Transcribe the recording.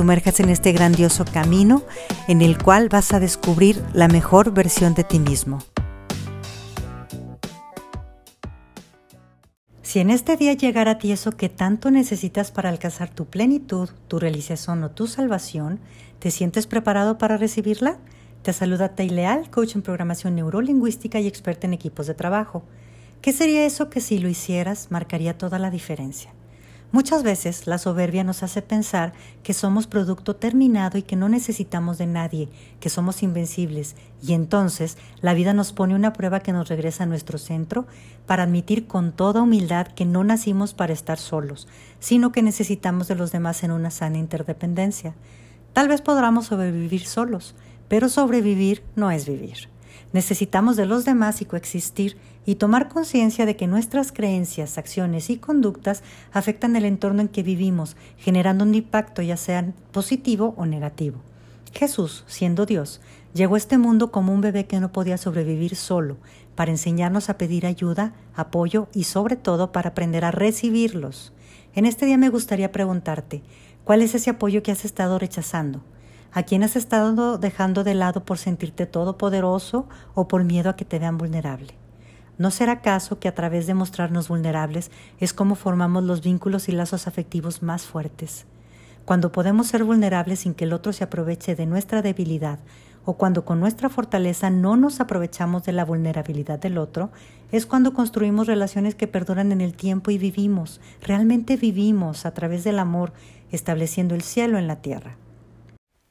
sumerjas en este grandioso camino en el cual vas a descubrir la mejor versión de ti mismo. Si en este día llegara a ti eso que tanto necesitas para alcanzar tu plenitud, tu realización o tu salvación, ¿te sientes preparado para recibirla? Te saluda Leal, coach en programación neurolingüística y experta en equipos de trabajo. ¿Qué sería eso que si lo hicieras marcaría toda la diferencia? Muchas veces la soberbia nos hace pensar que somos producto terminado y que no necesitamos de nadie, que somos invencibles, y entonces la vida nos pone una prueba que nos regresa a nuestro centro para admitir con toda humildad que no nacimos para estar solos, sino que necesitamos de los demás en una sana interdependencia. Tal vez podamos sobrevivir solos, pero sobrevivir no es vivir. Necesitamos de los demás y coexistir y tomar conciencia de que nuestras creencias, acciones y conductas afectan el entorno en que vivimos, generando un impacto ya sea positivo o negativo. Jesús, siendo Dios, llegó a este mundo como un bebé que no podía sobrevivir solo, para enseñarnos a pedir ayuda, apoyo y sobre todo para aprender a recibirlos. En este día me gustaría preguntarte, ¿cuál es ese apoyo que has estado rechazando? ¿A quién has estado dejando de lado por sentirte todopoderoso o por miedo a que te vean vulnerable? ¿No será acaso que a través de mostrarnos vulnerables es como formamos los vínculos y lazos afectivos más fuertes? Cuando podemos ser vulnerables sin que el otro se aproveche de nuestra debilidad o cuando con nuestra fortaleza no nos aprovechamos de la vulnerabilidad del otro, es cuando construimos relaciones que perduran en el tiempo y vivimos, realmente vivimos a través del amor, estableciendo el cielo en la tierra.